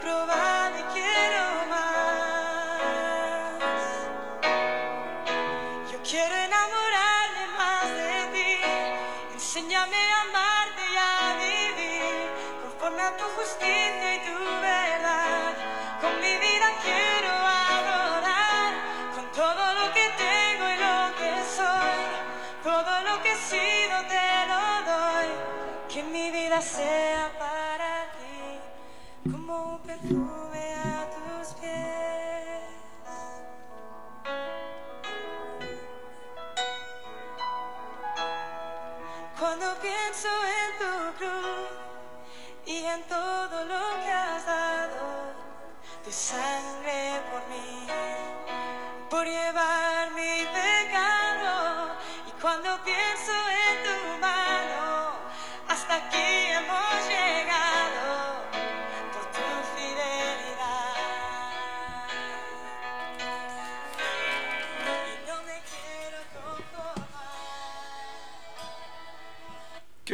pro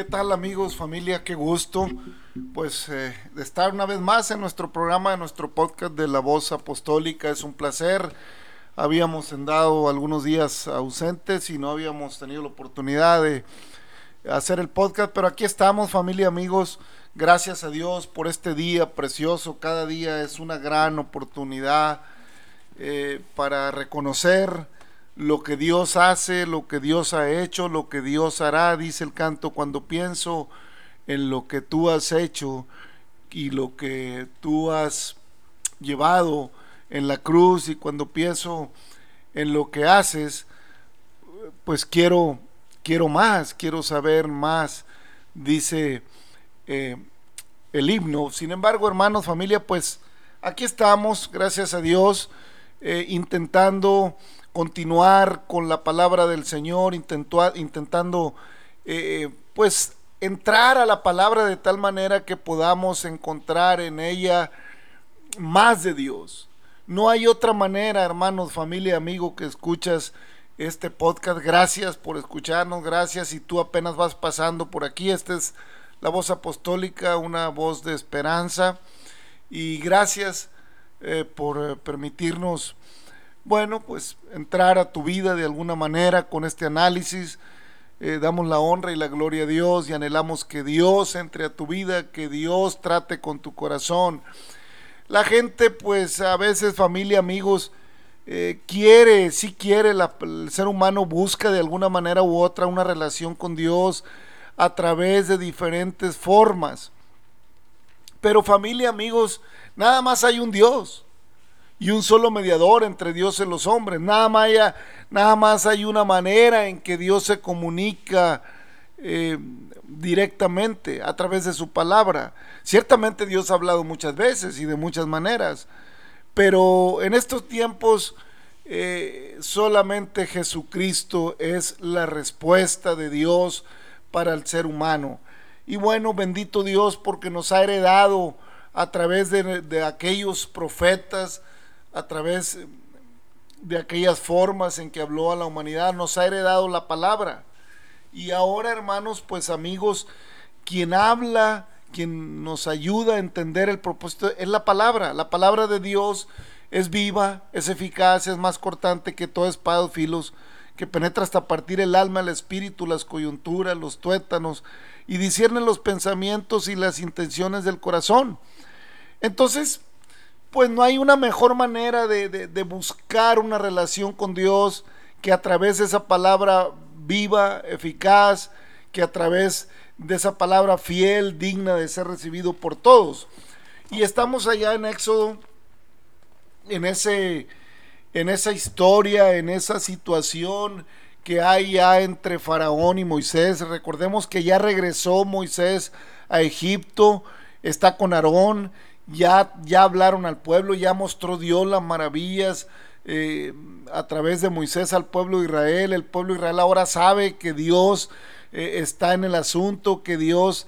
¿Qué tal amigos, familia? Qué gusto pues eh, de estar una vez más en nuestro programa, en nuestro podcast de la voz apostólica. Es un placer. Habíamos andado algunos días ausentes y no habíamos tenido la oportunidad de hacer el podcast, pero aquí estamos familia, amigos. Gracias a Dios por este día precioso. Cada día es una gran oportunidad eh, para reconocer lo que Dios hace, lo que Dios ha hecho, lo que Dios hará, dice el canto, cuando pienso en lo que tú has hecho y lo que tú has llevado en la cruz y cuando pienso en lo que haces, pues quiero, quiero más, quiero saber más, dice eh, el himno. Sin embargo, hermanos, familia, pues aquí estamos, gracias a Dios, eh, intentando continuar con la palabra del Señor, intentando eh, pues entrar a la palabra de tal manera que podamos encontrar en ella más de Dios. No hay otra manera, hermanos, familia, amigo, que escuchas este podcast. Gracias por escucharnos, gracias. Si tú apenas vas pasando por aquí, esta es la voz apostólica, una voz de esperanza. Y gracias eh, por eh, permitirnos, bueno, pues entrar a tu vida de alguna manera con este análisis. Eh, damos la honra y la gloria a Dios y anhelamos que Dios entre a tu vida, que Dios trate con tu corazón. La gente, pues a veces familia, amigos, eh, quiere, sí quiere, el ser humano busca de alguna manera u otra una relación con Dios a través de diferentes formas. Pero familia, amigos, nada más hay un Dios y un solo mediador entre Dios y los hombres. Nada más, nada más hay una manera en que Dios se comunica eh, directamente a través de su palabra. Ciertamente Dios ha hablado muchas veces y de muchas maneras, pero en estos tiempos eh, solamente Jesucristo es la respuesta de Dios para el ser humano. Y bueno, bendito Dios porque nos ha heredado a través de aquellos profetas, a través de aquellas formas en que habló a la humanidad, nos ha heredado la palabra. Y ahora, hermanos, pues amigos, quien habla, quien nos ayuda a entender el propósito es la palabra. La palabra de Dios es viva, es eficaz, es más cortante que toda espada filos, que penetra hasta partir el alma, el espíritu, las coyunturas, los tuétanos, y discierne los pensamientos y las intenciones del corazón. Entonces, pues no hay una mejor manera de, de- buscar una relación con Dios que a través de esa palabra viva, eficaz, que a través de esa palabra fiel, digna de ser recibido por todos. Y estamos allá en Éxodo, en ese, en esa historia, en esa situación que hay ya entre Faraón y Moisés. Recordemos que ya regresó Moisés a Egipto, está con Aarón, ya, ya hablaron al pueblo, ya mostró Dios las maravillas eh, a través de Moisés al pueblo de Israel. El pueblo de Israel ahora sabe que Dios eh, está en el asunto, que Dios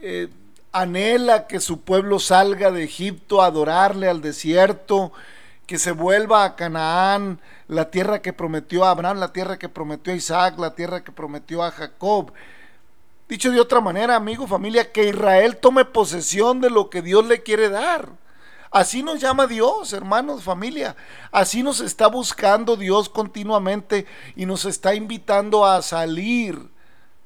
eh, anhela que su pueblo salga de Egipto a adorarle al desierto, que se vuelva a Canaán, la tierra que prometió a Abraham, la tierra que prometió a Isaac, la tierra que prometió a Jacob. Dicho de otra manera, amigo, familia, que Israel tome posesión de lo que Dios le quiere dar. Así nos llama Dios, hermanos, familia. Así nos está buscando Dios continuamente y nos está invitando a salir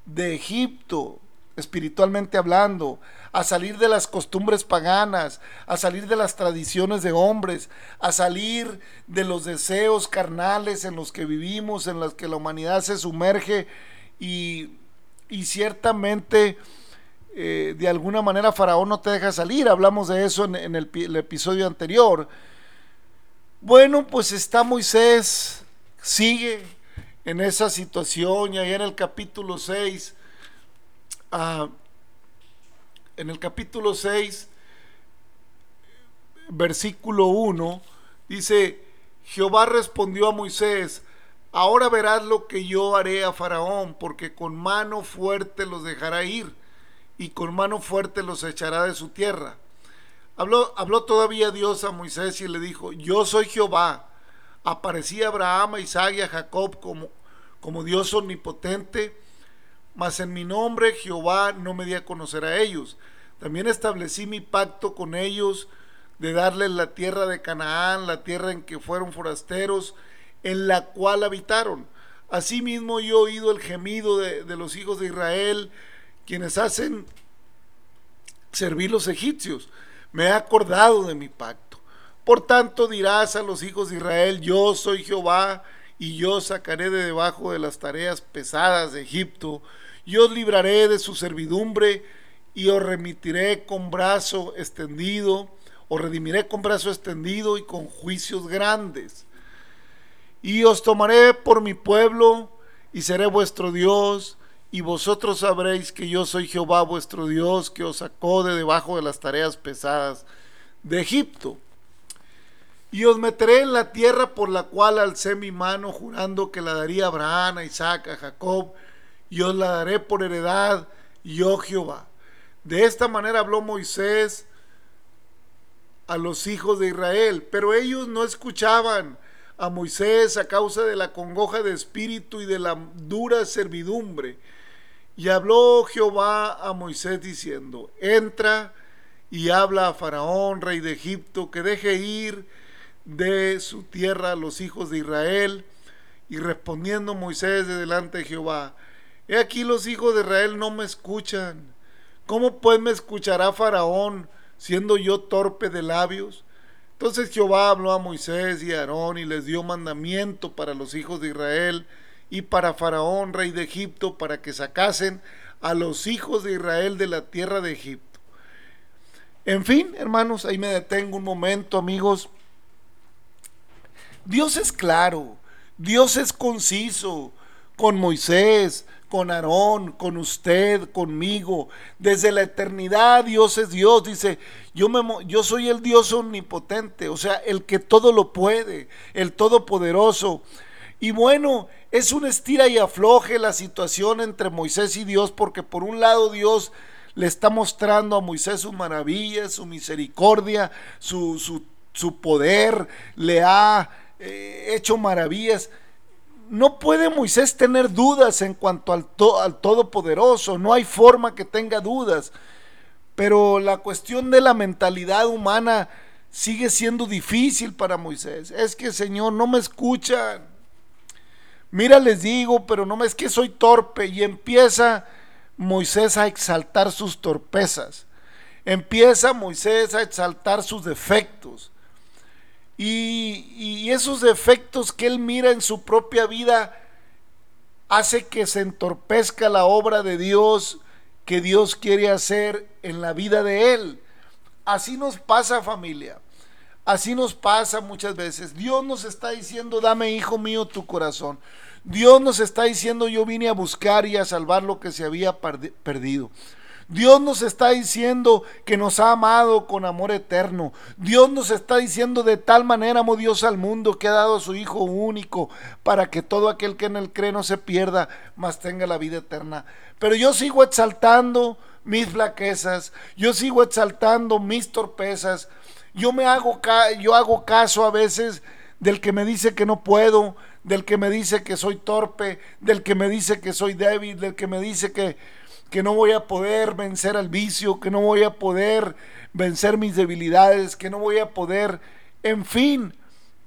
de Egipto, espiritualmente hablando, a salir de las costumbres paganas, a salir de las tradiciones de hombres, a salir de los deseos carnales en los que vivimos, en los que la humanidad se sumerge y, y ciertamente eh, de alguna manera Faraón no te deja salir. Hablamos de eso en, el, episodio anterior. Bueno, pues está Moisés, sigue en esa situación y ahí en el capítulo 6, ah, en el capítulo 6, versículo 1, dice, Jehová respondió a Moisés, ahora verás lo que yo haré a Faraón, porque con mano fuerte los dejará ir y con mano fuerte los echará de su tierra. Habló, habló todavía Dios a Moisés y le dijo, yo soy Jehová. Aparecí a Abraham, a Isaac y a Jacob como, como Dios omnipotente, mas en mi nombre Jehová no me di a conocer a ellos. También establecí mi pacto con ellos de darles la tierra de Canaán, la tierra en que fueron forasteros, en la cual habitaron. Asimismo yo he oído el gemido de, de los hijos de Israel, quienes hacen servir los egipcios. Me he acordado de mi pacto. Por tanto dirás a los hijos de Israel, yo soy Jehová, y yo sacaré de debajo de las tareas pesadas de Egipto, y os libraré de su servidumbre, y os remitiré con brazo extendido, os redimiré con brazo extendido y con juicios grandes. Y os tomaré por mi pueblo, y seré vuestro Dios, y vosotros sabréis que yo soy Jehová vuestro Dios, que os sacó de debajo de las tareas pesadas de Egipto. Y os meteré en la tierra por la cual alcé mi mano, jurando que la daría a Abraham, a Isaac, a Jacob, y os la daré por heredad, yo Jehová. De esta manera habló Moisés a los hijos de Israel, pero ellos no escuchaban a Moisés a causa de la congoja de espíritu y de la dura servidumbre y habló Jehová a Moisés diciendo, entra y habla a Faraón, rey de Egipto, que deje ir de su tierra a los hijos de Israel. Y respondiendo Moisés de delante de Jehová, he aquí los hijos de Israel no me escuchan. ¿Cómo pues me escuchará Faraón siendo yo torpe de labios? Entonces Jehová habló a Moisés y a Aarón y les dio mandamiento para los hijos de Israel y para Faraón, rey de Egipto, para que sacasen a los hijos de Israel de la tierra de Egipto. En fin, hermanos, ahí me detengo un momento, amigos. Dios es claro, Dios es conciso con Moisés, con Aarón, con usted, conmigo. Desde la eternidad Dios es Dios. Dice, yo, me, yo soy el Dios omnipotente, o sea, el que todo lo puede, el todopoderoso. Y bueno, es un estira y afloje la situación entre Moisés y Dios, porque por un lado Dios le está mostrando a Moisés su maravilla, su misericordia, su, su, poder, le ha eh, hecho maravillas. No puede Moisés tener dudas en cuanto al, Todopoderoso, no hay forma que tenga dudas, pero la cuestión de la mentalidad humana sigue siendo difícil para Moisés. Es que Señor, no me escuchan Mira, les digo, pero no me es que soy torpe. Y empieza Moisés a exaltar sus torpezas. Empieza Moisés a exaltar sus defectos. Y, esos defectos que él mira en su propia vida hace que se entorpezca la obra de Dios que Dios quiere hacer en la vida de él. Así nos pasa familia. Así nos pasa muchas veces. Dios nos está diciendo, dame hijo mío tu corazón. Dios nos está diciendo, yo vine a buscar y a salvar lo que se había perdido. Dios nos está diciendo que nos ha amado con amor eterno. Dios nos está diciendo de tal manera amó Dios al mundo que ha dado a su Hijo único para que todo aquel que en él cree no se pierda, mas tenga la vida eterna. Pero yo sigo exaltando mis flaquezas, yo sigo exaltando mis torpezas, yo me hago, yo hago caso a veces del que me dice que no puedo, del que me dice que soy torpe, del que me dice que soy débil, del que me dice que, que no voy a poder vencer al vicio, que no voy a poder vencer mis debilidades, que no voy a poder, en fin,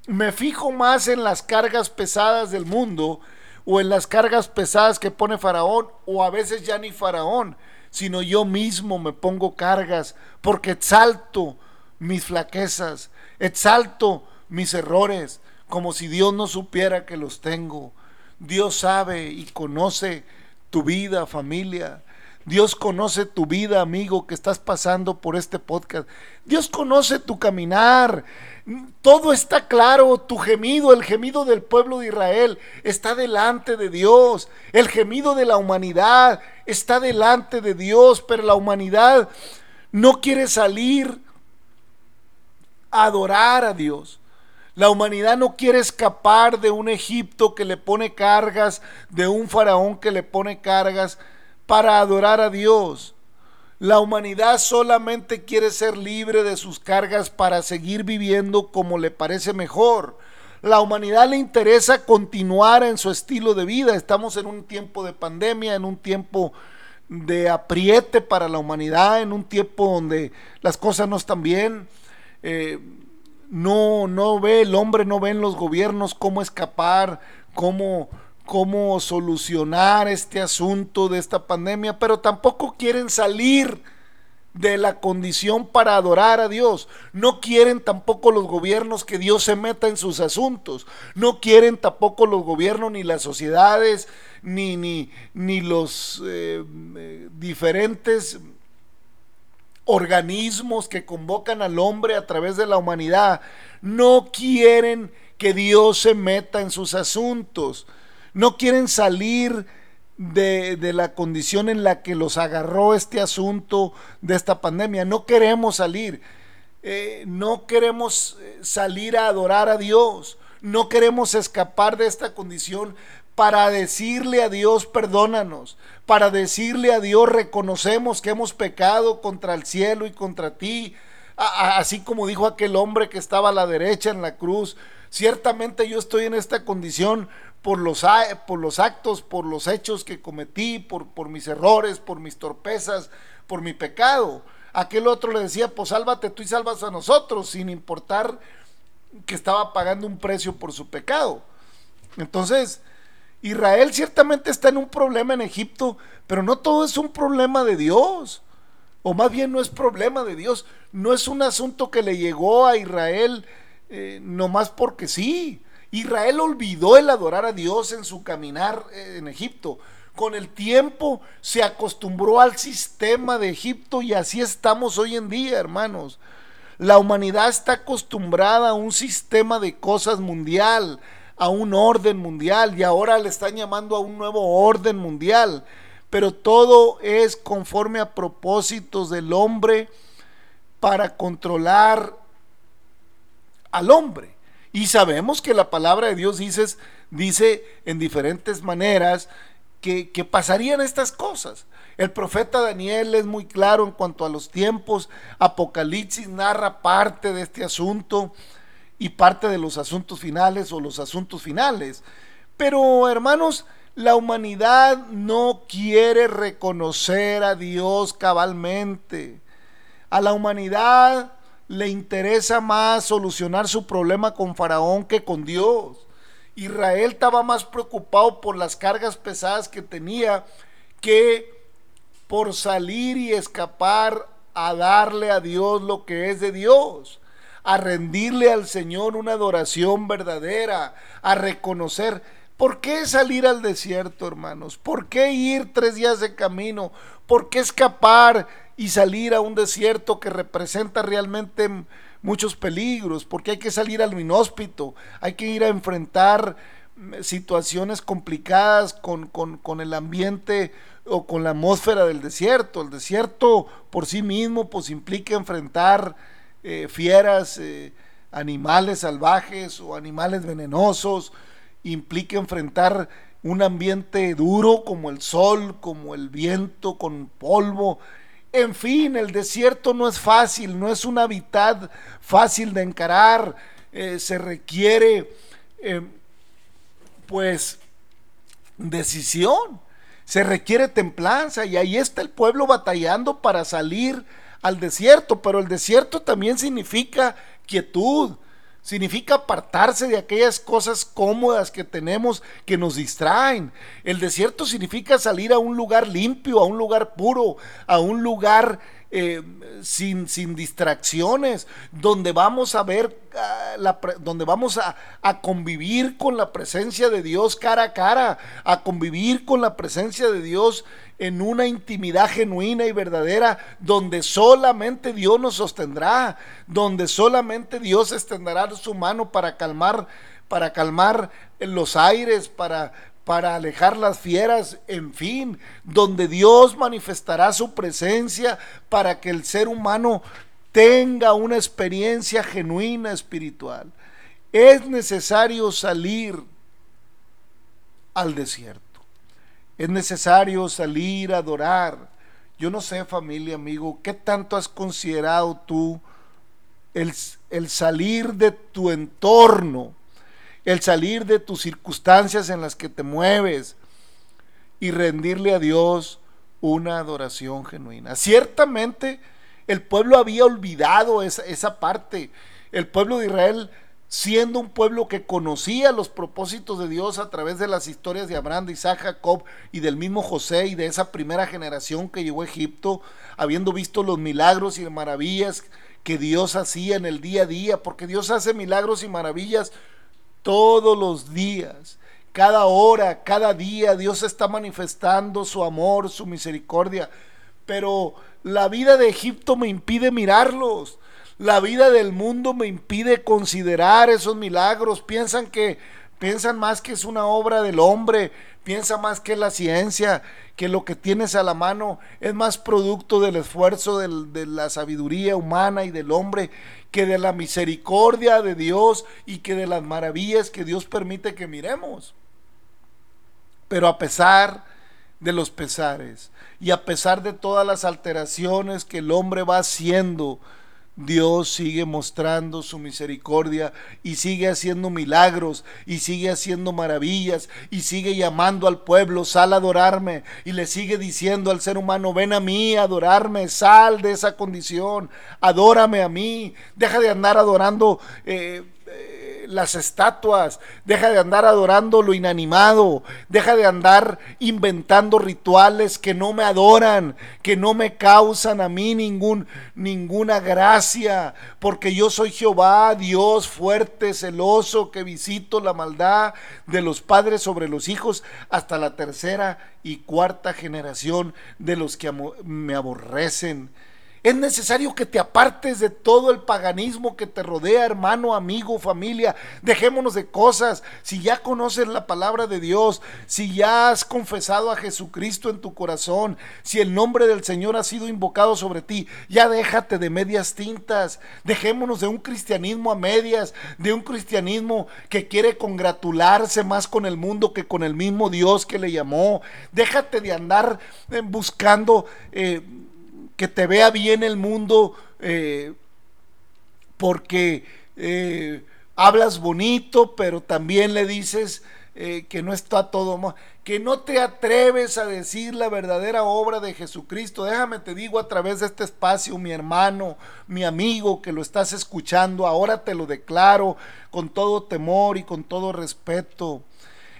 me fijo más en las cargas pesadas del mundo o en las cargas pesadas que pone Faraón o a veces ya ni Faraón, sino yo mismo me pongo cargas porque exalto mis flaquezas, exalto mis errores, como si Dios no supiera que los tengo. Dios sabe y conoce tu vida, familia. Dios conoce tu vida, amigo, que estás pasando por este podcast. Dios conoce tu caminar. Todo está claro. Tu gemido, el gemido del pueblo de Israel, está delante de Dios. El gemido de la humanidad está delante de Dios. Pero la humanidad no quiere salir a adorar a Dios. La humanidad no quiere escapar de un Egipto que le pone cargas, de un faraón que le pone cargas para adorar a Dios. La humanidad solamente quiere ser libre de sus cargas para seguir viviendo como le parece mejor. La humanidad le interesa continuar en su estilo de vida. Estamos en un tiempo de pandemia, en un tiempo de apriete para la humanidad, en un tiempo donde las cosas no están bien. Eh, no, no ve el hombre, no ve en los gobiernos cómo escapar, cómo cómo solucionar este asunto de esta pandemia, pero tampoco quieren salir de la condición para adorar a Dios. No quieren tampoco los gobiernos que Dios se meta en sus asuntos. No quieren tampoco los gobiernos ni las sociedades ni, ni, ni los eh, eh, diferentes organismos que convocan al hombre a través de la humanidad. No quieren que Dios se meta en sus asuntos no quieren salir de, la condición en la que los agarró este asunto de esta pandemia. No queremos salir. Eh, no queremos eh, salir a adorar a Dios. No queremos escapar de esta condición para decirle a Dios, perdónanos, para decirle a Dios, reconocemos que hemos pecado contra el cielo y contra ti, así como dijo aquel hombre que estaba a la derecha en la cruz, ciertamente yo estoy en esta condición por los, por los actos, por los hechos que cometí, por, por mis errores, por mis torpezas, por mi pecado. Aquel otro le decía, pues sálvate tú y salvas a nosotros, sin importar que estaba pagando un precio por su pecado. Entonces, Israel ciertamente está en un problema en Egipto, pero no todo es un problema de Dios. O más bien no es problema de Dios. No es un asunto que le llegó a Israel eh, nomás porque sí. Israel olvidó el adorar a Dios en su caminar eh, en Egipto. Con el tiempo se acostumbró al sistema de Egipto y así estamos hoy en día, hermanos. La humanidad está acostumbrada a un sistema de cosas mundial, a un orden mundial y ahora le están llamando a un nuevo orden mundial. Pero todo es conforme a propósitos del hombre para controlar al hombre. Y sabemos que la palabra de Dios dice, dice en diferentes maneras que, que, pasarían estas cosas. El profeta Daniel es muy claro en cuanto a los tiempos. Apocalipsis narra parte de este asunto y parte de los asuntos finales o los asuntos finales. Pero hermanos, la humanidad no quiere reconocer a Dios cabalmente. A la humanidad le interesa más solucionar su problema con Faraón que con Dios. Israel estaba más preocupado por las cargas pesadas que tenía que por salir y escapar a darle a Dios lo que es de Dios, a rendirle al Señor una adoración verdadera, a reconocer. ¿Por qué salir al desierto, hermanos? ¿Por qué ir tres días de camino? ¿Por qué escapar y salir a un desierto que representa realmente muchos peligros, porque hay que salir al inhóspito, hay que ir a enfrentar situaciones complicadas con, el ambiente o con la atmósfera del desierto. El desierto por sí mismo pues implica enfrentar eh, fieras, eh, animales salvajes o animales venenosos, implica enfrentar un ambiente duro como el sol, como el viento, con polvo, en fin, el desierto no es fácil, no es un hábitat fácil de encarar, eh, se requiere eh, pues decisión, Se requiere templanza y ahí está el pueblo batallando para salir al desierto, pero el desierto también significa quietud, significa apartarse de aquellas cosas cómodas que tenemos que nos distraen. El desierto significa salir a un lugar limpio, a un lugar puro, a un lugar eh, sin, sin, distracciones, donde vamos a ver, ah, la, donde vamos a, a, convivir con la presencia de Dios cara a cara, a convivir con la presencia de Dios en una intimidad genuina y verdadera, donde solamente Dios nos sostendrá, donde solamente Dios extenderá su mano para calmar, para calmar los aires, para para alejar las fieras, en fin, donde Dios manifestará su presencia para que el ser humano tenga una experiencia genuina espiritual. Es necesario salir al desierto. Es necesario salir a adorar. Yo no sé, familia, amigo, ¿qué tanto has considerado tú el, el salir de tu entorno? El salir de tus circunstancias en las que te mueves y rendirle a Dios una adoración genuina. Ciertamente el pueblo había olvidado esa, esa parte. El pueblo de Israel, siendo un pueblo que conocía los propósitos de Dios a través de las historias de Abraham, de Isaac, Jacob y del mismo José y de esa primera generación que llegó a Egipto, habiendo visto los milagros y maravillas que Dios hacía en el día a día, porque Dios hace milagros y maravillas todos los días. Cada hora, cada día Dios está manifestando su amor, su misericordia. Pero la vida de Egipto me impide mirarlos. La vida del mundo me impide considerar esos milagros. Piensan que piensan más que es una obra del hombre, piensa más que la ciencia, que lo que tienes a la mano es más producto del esfuerzo de la sabiduría humana y del hombre que de la misericordia de Dios y que de las maravillas que Dios permite que miremos. Pero a pesar de los pesares y a pesar de todas las alteraciones que el hombre va haciendo, Dios sigue mostrando su misericordia y sigue haciendo milagros y sigue haciendo maravillas y sigue llamando al pueblo, sal a adorarme y le sigue diciendo al ser humano, ven a mí adorarme, sal de esa condición, adórame a mí, deja de andar adorando. Eh, las estatuas, deja de andar adorando lo inanimado, deja de andar inventando rituales que no me adoran, que no me causan a mí ningún, ninguna gracia, porque yo soy Jehová, Dios fuerte, celoso, que visito la maldad de los padres sobre los hijos hasta la tercera y cuarta generación de los que me aborrecen. Es necesario que te apartes de todo el paganismo que te rodea, hermano, amigo, familia. Dejémonos de cosas. Si ya conoces la palabra de Dios, si ya has confesado a Jesucristo en tu corazón, si el nombre del Señor ha sido invocado sobre ti, ya déjate de medias tintas. Dejémonos de un cristianismo a medias, de un cristianismo que quiere congratularse más con el mundo que con el mismo Dios que le llamó. Déjate de andar eh, buscando... Eh, que te vea bien el mundo eh, porque eh, hablas bonito, pero también le dices eh, que no está todo mal, que no te atreves a decir la verdadera obra de Jesucristo. Déjame te digo a través de este espacio, mi hermano, mi amigo que lo estás escuchando, ahora te lo declaro con todo temor y con todo respeto.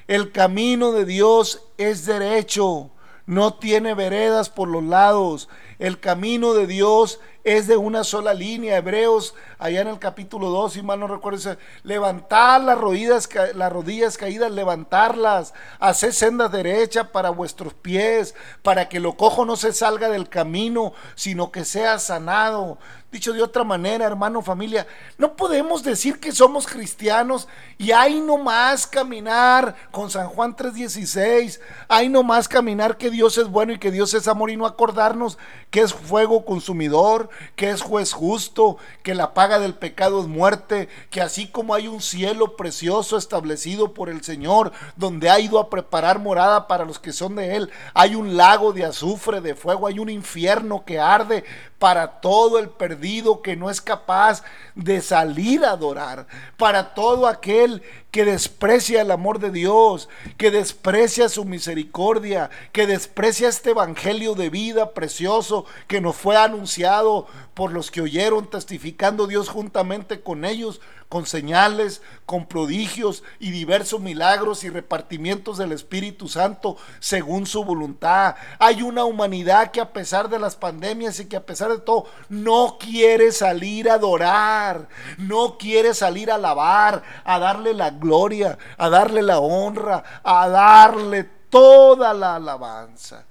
El camino de Dios es derecho no tiene veredas por los lados. El camino de Dios es de una sola línea. Hebreos, allá en el capítulo 2, si mal no recuerdo, levantar las rodillas, las rodillas caídas, levantarlas, hacer senda derecha para vuestros pies, para que lo cojo no se salga del camino, sino que sea sanado. Dicho de otra manera, hermano, familia, no podemos decir que somos cristianos y hay más caminar con San Juan 3:16, hay más caminar que Dios es bueno y que Dios es amor y no acordarnos que es fuego consumidor, que es juez justo, que la paga del pecado es muerte, que así como hay un cielo precioso establecido por el Señor, donde ha ido a preparar morada para los que son de Él, hay un lago de azufre, de fuego, hay un infierno que arde para todo el perdido que no es capaz de salir a adorar, para todo aquel que desprecia el amor de Dios, que desprecia su misericordia, que desprecia este evangelio de vida precioso que nos fue anunciado por los que oyeron testificando Dios juntamente con ellos con señales, con prodigios y diversos milagros y repartimientos del Espíritu Santo según su voluntad. Hay una humanidad que a pesar de las pandemias y que a pesar de todo no quiere salir a adorar, no quiere salir a alabar, a darle la gloria, a darle la honra, a darle toda la alabanza,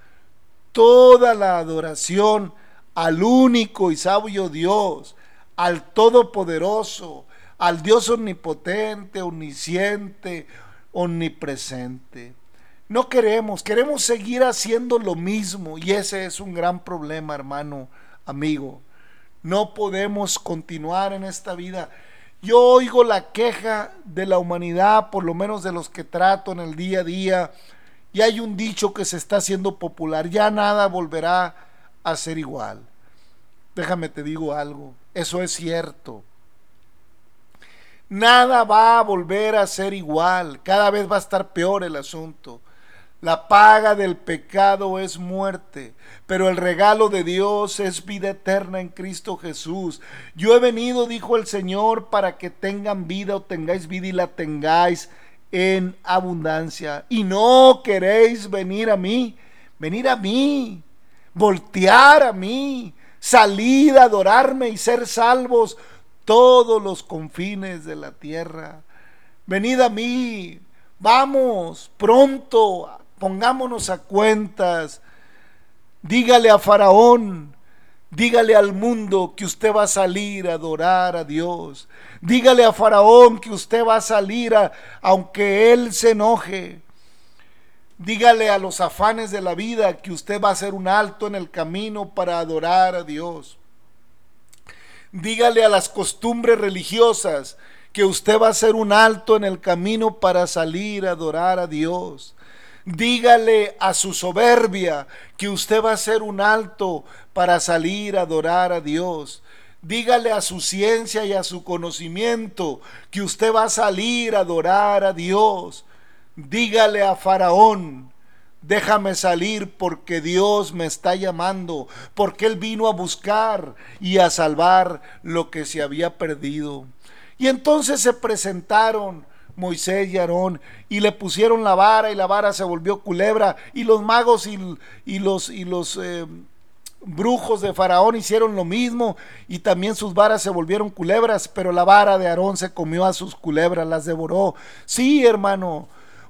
toda la adoración al único y sabio Dios, al Todopoderoso, al Dios omnipotente, omnisciente, omnipresente. No queremos, queremos seguir haciendo lo mismo y ese es un gran problema, hermano, amigo. No podemos continuar en esta vida. Yo oigo la queja de la humanidad, por lo menos de los que trato en el día a día, y hay un dicho que se está haciendo popular, ya nada volverá a ser igual. Déjame te digo algo, eso es cierto. Nada va a volver a ser igual, cada vez va a estar peor el asunto. La paga del pecado es muerte, pero el regalo de Dios es vida eterna en Cristo Jesús. Yo he venido, dijo el Señor, para que tengan vida o tengáis vida y la tengáis en abundancia. Y no queréis venir a mí, venir a mí, voltear a mí, salir a adorarme y ser salvos todos los confines de la tierra. Venid a mí, vamos, pronto, pongámonos a cuentas. Dígale a Faraón, dígale al mundo que usted va a salir a adorar a Dios. Dígale a Faraón que usted va a salir a, aunque él se enoje. Dígale a los afanes de la vida que usted va a hacer un alto en el camino para adorar a Dios. Dígale a las costumbres religiosas que usted va a hacer un alto en el camino para salir a adorar a Dios. Dígale a su soberbia que usted va a hacer un alto para salir a adorar a Dios. Dígale a su ciencia y a su conocimiento que usted va a salir a adorar a Dios. Dígale a Faraón Déjame salir porque Dios me está llamando, porque Él vino a buscar y a salvar lo que se había perdido. Y entonces se presentaron Moisés y Aarón y le pusieron la vara y la vara se volvió culebra y los magos y, los, y los eh, brujos de Faraón hicieron lo mismo y también sus varas se volvieron culebras, pero la vara de Aarón se comió a sus culebras, las devoró. Sí, hermano,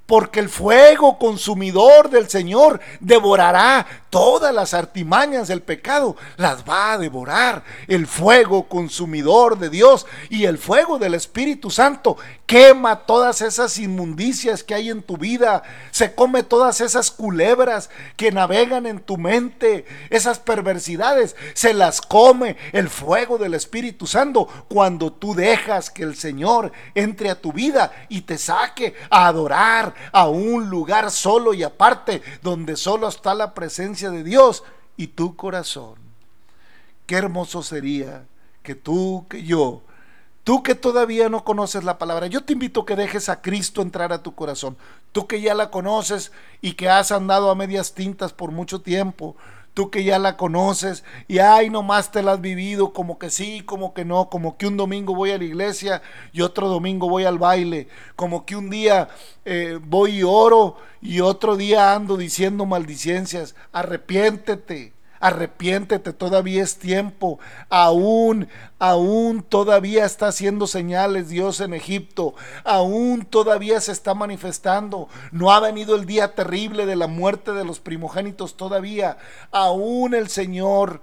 porque el fuego consumidor del Señor devorará todas las artimañas del pecado, las va a devorar el fuego consumidor de Dios y el fuego del Espíritu Santo. Quema todas esas inmundicias que hay en tu vida, se come todas esas culebras que navegan en tu mente, esas perversidades, se las come el fuego del Espíritu Santo cuando tú dejas que el Señor entre a tu vida y te saque a adorar a un lugar solo y aparte, donde solo está la presencia de Dios y tu corazón. Qué hermoso sería que tú, que yo, Tú que todavía no conoces la palabra, yo te invito a que dejes a Cristo entrar a tu corazón. Tú que ya la conoces y que has andado a medias tintas por mucho tiempo. Tú que ya la conoces y ay, nomás te la has vivido como que sí, como que no, como que un domingo voy a la iglesia y otro domingo voy al baile, como que un día eh, voy y oro y otro día ando diciendo maldicencias. Arrepiéntete Arrepiéntete, todavía es tiempo. Aún, aún todavía está haciendo señales Dios en Egipto. Aún todavía se está manifestando. No ha venido el día terrible de la muerte de los primogénitos todavía. Aún el Señor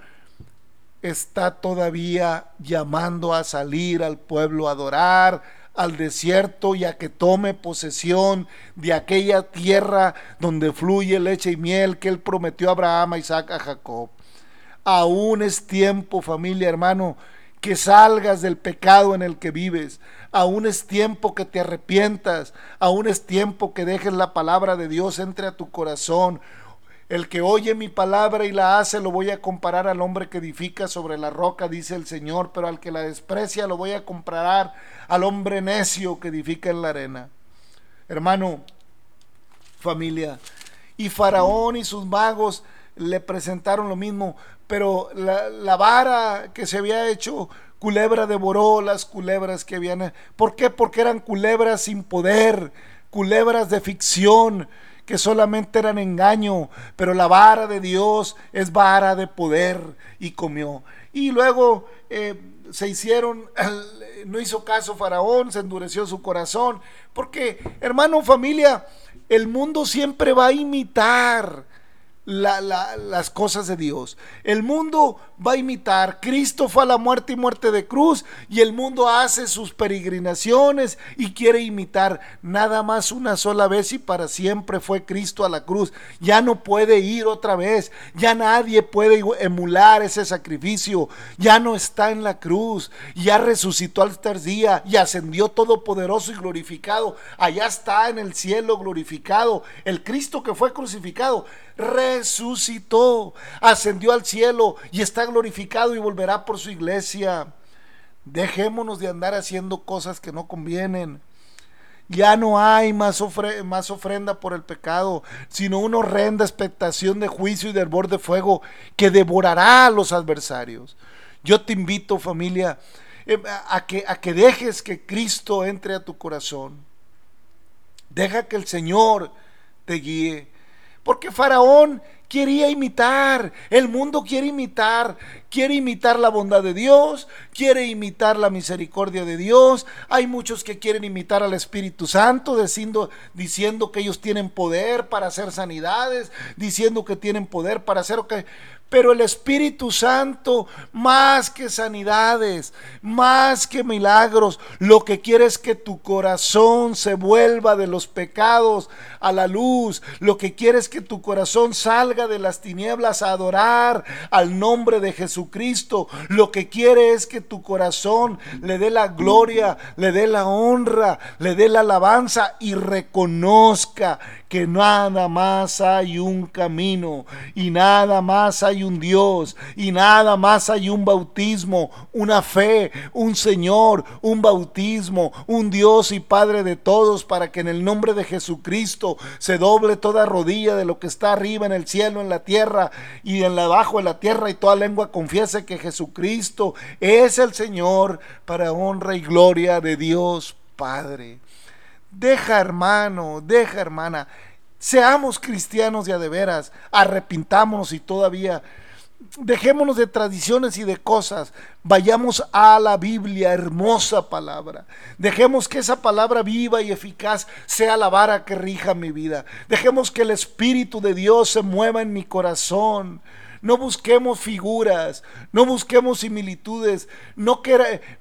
está todavía llamando a salir al pueblo a adorar, al desierto y a que tome posesión de aquella tierra donde fluye leche y miel que él prometió a Abraham, a Isaac, a Jacob. Aún es tiempo, familia, hermano, que salgas del pecado en el que vives. Aún es tiempo que te arrepientas. Aún es tiempo que dejes la palabra de Dios entre a tu corazón. El que oye mi palabra y la hace lo voy a comparar al hombre que edifica sobre la roca, dice el Señor, pero al que la desprecia lo voy a comparar al hombre necio que edifica en la arena. Hermano, familia, y Faraón y sus magos le presentaron lo mismo, pero la, vara que se había hecho culebra devoró las culebras que habían. ¿Por qué? Porque eran culebras sin poder, culebras de ficción que solamente eran engaño, pero la vara de Dios es vara de poder y comió. Y luego eh, se hicieron, no hizo caso Faraón, se endureció su corazón, porque hermano, familia, el mundo siempre va a imitar las cosas de Dios. El mundo va a imitar. Cristo fue a la muerte y muerte de cruz y el mundo hace sus peregrinaciones y quiere imitar. Nada más una sola vez y para siempre fue Cristo a la cruz. Ya no puede ir otra vez. Ya nadie puede emular ese sacrificio. Ya no está en la cruz. Ya resucitó al tercer día y ascendió todopoderoso y glorificado. Allá está en el cielo glorificado. El Cristo que fue crucificado resucitó, ascendió al cielo y está glorificado y volverá por su iglesia. Dejémonos de andar haciendo cosas que no convienen. Ya no hay más, más, ofrenda por el pecado, sino una horrenda expectación de juicio y de hervor de fuego que devorará a los adversarios. Yo te invito, familia, eh, a que, a que dejes que Cristo entre a tu corazón. Deja que el Señor te guíe. Porque Faraón quería imitar, el mundo quiere imitar, quiere imitar la bondad de Dios, quiere imitar la misericordia de Dios. Hay muchos que quieren imitar al Espíritu Santo, diciendo, diciendo que ellos tienen poder para hacer sanidades, diciendo que tienen poder para hacer... que pero el Espíritu Santo, más que sanidades, más que milagros, lo que quiere es que tu corazón se vuelva de los pecados a la luz. Lo que quiere es que tu corazón salga de las tinieblas a adorar al nombre de Jesucristo. Lo que quiere es que tu corazón le dé la gloria, le dé la honra, le dé la alabanza y reconozca que nada más hay un camino y nada más hay un Dios y nada más hay un bautismo, una fe, un Señor, un bautismo, un Dios y Padre de todos para que en el nombre de Jesucristo se doble toda rodilla de lo que está arriba en el cielo, en la tierra y en la abajo en la tierra y toda lengua confiese que Jesucristo es el Señor para honra y gloria de Dios Padre. Deja hermano, deja hermana, seamos cristianos ya de veras, arrepintámonos y todavía dejémonos de tradiciones y de cosas, vayamos a la Biblia, hermosa palabra. Dejemos que esa palabra viva y eficaz sea la vara que rija mi vida. Dejemos que el Espíritu de Dios se mueva en mi corazón. No busquemos figuras, no busquemos similitudes, no,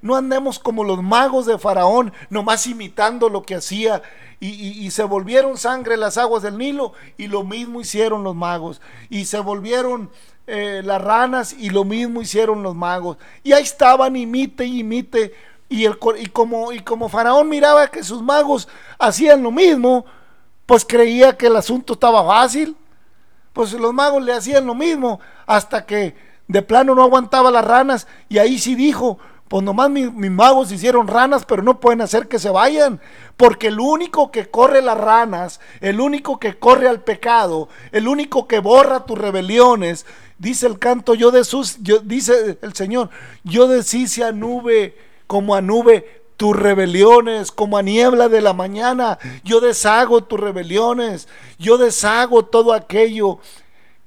no andemos como los magos de Faraón, nomás imitando lo que hacía y, se volvieron sangre las aguas del Nilo y lo mismo hicieron los magos y se volvieron eh, las ranas y lo mismo hicieron los magos. Y ahí estaban, imite y imite. Y como Faraón miraba que sus magos hacían lo mismo, pues creía que el asunto estaba fácil. Pues los magos le hacían lo mismo hasta que de plano no aguantaba las ranas y ahí sí dijo, pues nomás mis, magos hicieron ranas, pero no pueden hacer que se vayan. Porque el único que corre las ranas, el único que corre al pecado, el único que borra tus rebeliones, dice el canto, yo de sus, yo, dice el Señor, yo deshice a nube como a nube tus rebeliones, como a niebla de la mañana. Yo deshago tus rebeliones, yo deshago todo aquello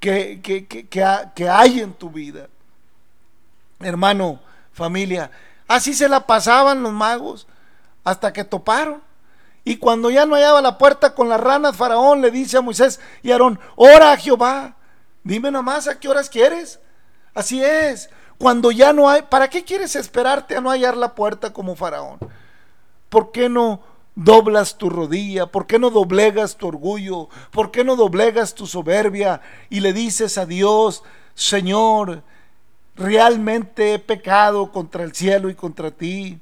que, que, que, que hay en tu vida. Hermano, familia. Así se la pasaban los magos hasta que toparon. Y cuando ya no hallaba la puerta con las ranas, Faraón le dice a Moisés y Aarón, ora a Jehová, dime nomás a qué horas quieres. Así es, cuando ya no hay, ¿para qué quieres esperarte a no hallar la puerta como Faraón? ¿Por qué no doblas tu rodilla? ¿Por qué no doblegas tu orgullo? ¿Por qué no doblegas tu soberbia y le dices a Dios, Señor, realmente he pecado contra el cielo y contra ti.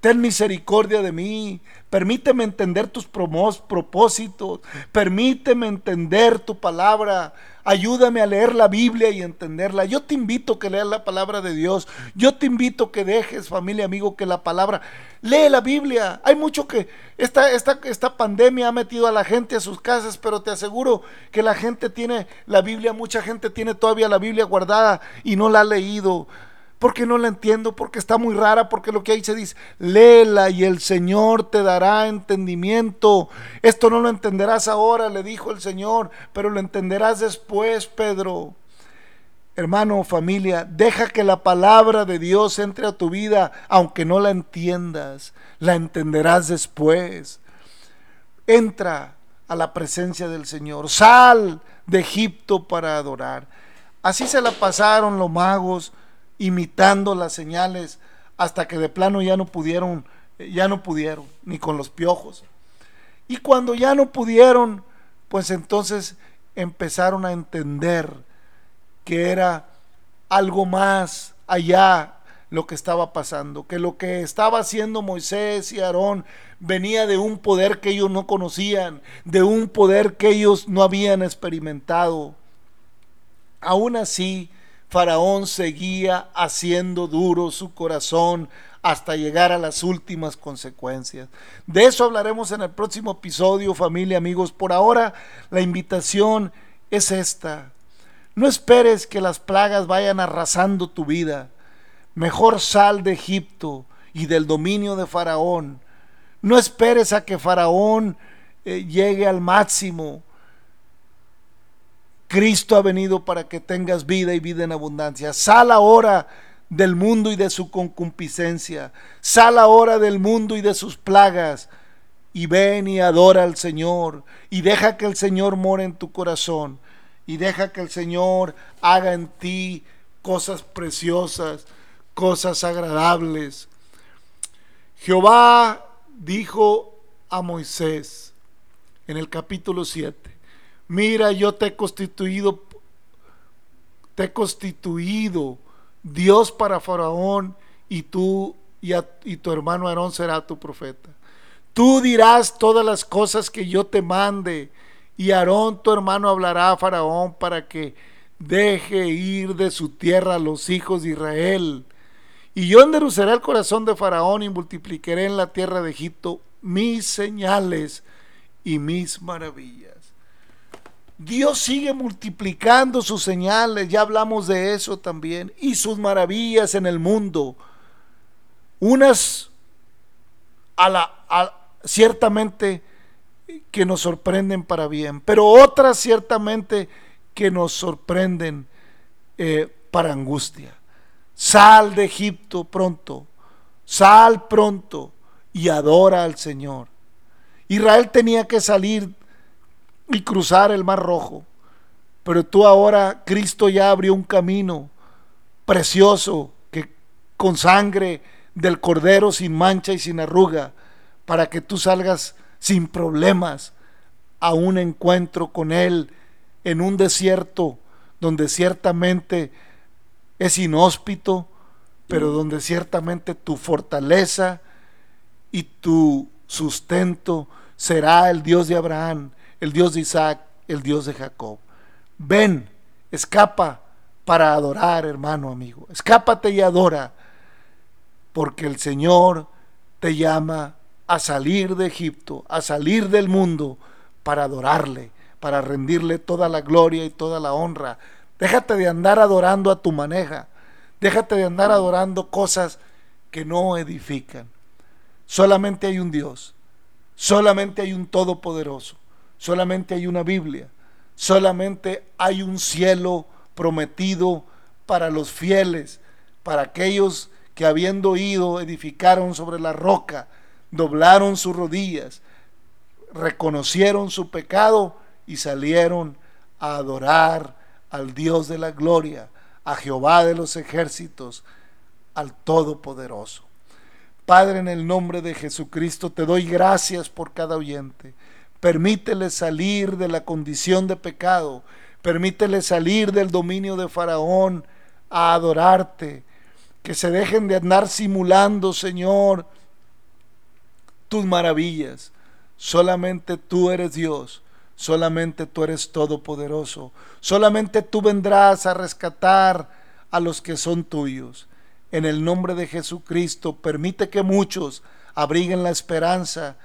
Ten misericordia de mí. Permíteme entender tus propósitos. Permíteme entender tu palabra. Ayúdame a leer la Biblia y entenderla. Yo te invito a que leas la palabra de Dios. Yo te invito a que dejes, familia, amigo, que la palabra. Lee la Biblia. Hay mucho que esta, esta, esta pandemia ha metido a la gente a sus casas, pero te aseguro que la gente tiene la Biblia, mucha gente tiene todavía la Biblia guardada y no la ha leído porque no la entiendo, porque está muy rara, porque lo que ahí se dice, léela y el Señor te dará entendimiento. Esto no lo entenderás ahora, le dijo el Señor, pero lo entenderás después, Pedro. Hermano, familia, deja que la palabra de Dios entre a tu vida, aunque no la entiendas, la entenderás después. Entra a la presencia del Señor, sal de Egipto para adorar. Así se la pasaron los magos imitando las señales hasta que de plano ya no pudieron, ya no pudieron, ni con los piojos. Y cuando ya no pudieron, pues entonces empezaron a entender que era algo más allá lo que estaba pasando, que lo que estaba haciendo Moisés y Aarón venía de un poder que ellos no conocían, de un poder que ellos no habían experimentado. Aún así, Faraón seguía haciendo duro su corazón hasta llegar a las últimas consecuencias. De eso hablaremos en el próximo episodio, familia, amigos. Por ahora, la invitación es esta. No esperes que las plagas vayan arrasando tu vida. Mejor sal de Egipto y del dominio de Faraón. No esperes a que Faraón eh, llegue al máximo Cristo ha venido para que tengas vida y vida en abundancia. Sal ahora del mundo y de su concupiscencia. Sal ahora del mundo y de sus plagas. Y ven y adora al Señor. Y deja que el Señor more en tu corazón. Y deja que el Señor haga en ti cosas preciosas, cosas agradables. Jehová dijo a Moisés en el capítulo 7 mira, yo te he constituido, te he constituido Dios para Faraón y tú y, tu hermano Aarón será tu profeta. Tú dirás todas las cosas que yo te mande y Aarón tu hermano hablará a Faraón para que deje ir de su tierra a los hijos de Israel. Y yo enderezaré el corazón de Faraón y multiplicaré en la tierra de Egipto mis señales y mis maravillas. Dios sigue multiplicando sus señales, ya hablamos de eso también, y sus maravillas en el mundo. Unas a la, ciertamente que nos sorprenden para bien, pero otras ciertamente que nos sorprenden eh, para angustia. Sal de Egipto pronto, sal pronto y adora al Señor. Israel tenía que salir y cruzar el mar rojo. Pero tú ahora, Cristo ya abrió un camino precioso que con sangre del cordero sin mancha y sin arruga, para que tú salgas sin problemas a un encuentro con Él en un desierto donde ciertamente es inhóspito, pero donde ciertamente tu fortaleza y tu sustento será el Dios de Abraham, el Dios de Isaac, el Dios de Jacob. Ven, escapa para adorar, hermano amigo. Escápate y adora, porque el Señor te llama a salir de Egipto, a salir del mundo, para adorarle, para rendirle toda la gloria y toda la honra. Déjate de andar adorando a tu maneja. Déjate de andar adorando cosas que no edifican. Solamente hay un Dios. Solamente hay un Todopoderoso solamente hay una Biblia, solamente hay un cielo prometido para los fieles, para aquellos que habiendo ido edificaron sobre la roca, doblaron sus rodillas, reconocieron su pecado y salieron a adorar al Dios de la gloria, a Jehová de los ejércitos, al Todopoderoso. Padre, en el nombre de Jesucristo, te doy gracias por cada oyente. Permítele salir de la condición de pecado. Permítele salir del dominio de Faraón a adorarte, que se dejen de andar simulando, Señor, tus maravillas. Solamente tú eres Dios, solamente tú eres todopoderoso, solamente tú vendrás a rescatar a los que son tuyos. En el nombre de Jesucristo, permite que muchos abriguen la esperanza,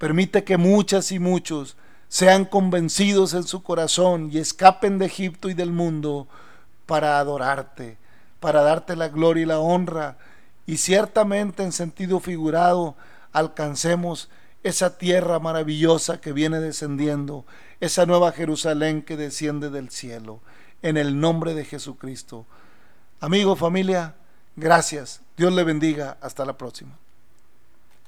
permite que muchas y muchos sean convencidos en su corazón y escapen de Egipto y del mundo para adorarte, para darte la gloria y la honra, y ciertamente en sentido figurado alcancemos esa tierra maravillosa que viene descendiendo, esa nueva Jerusalén que desciende del cielo, en el nombre de Jesucristo. Amigo, familia, gracias. Dios le bendiga. Hasta la próxima.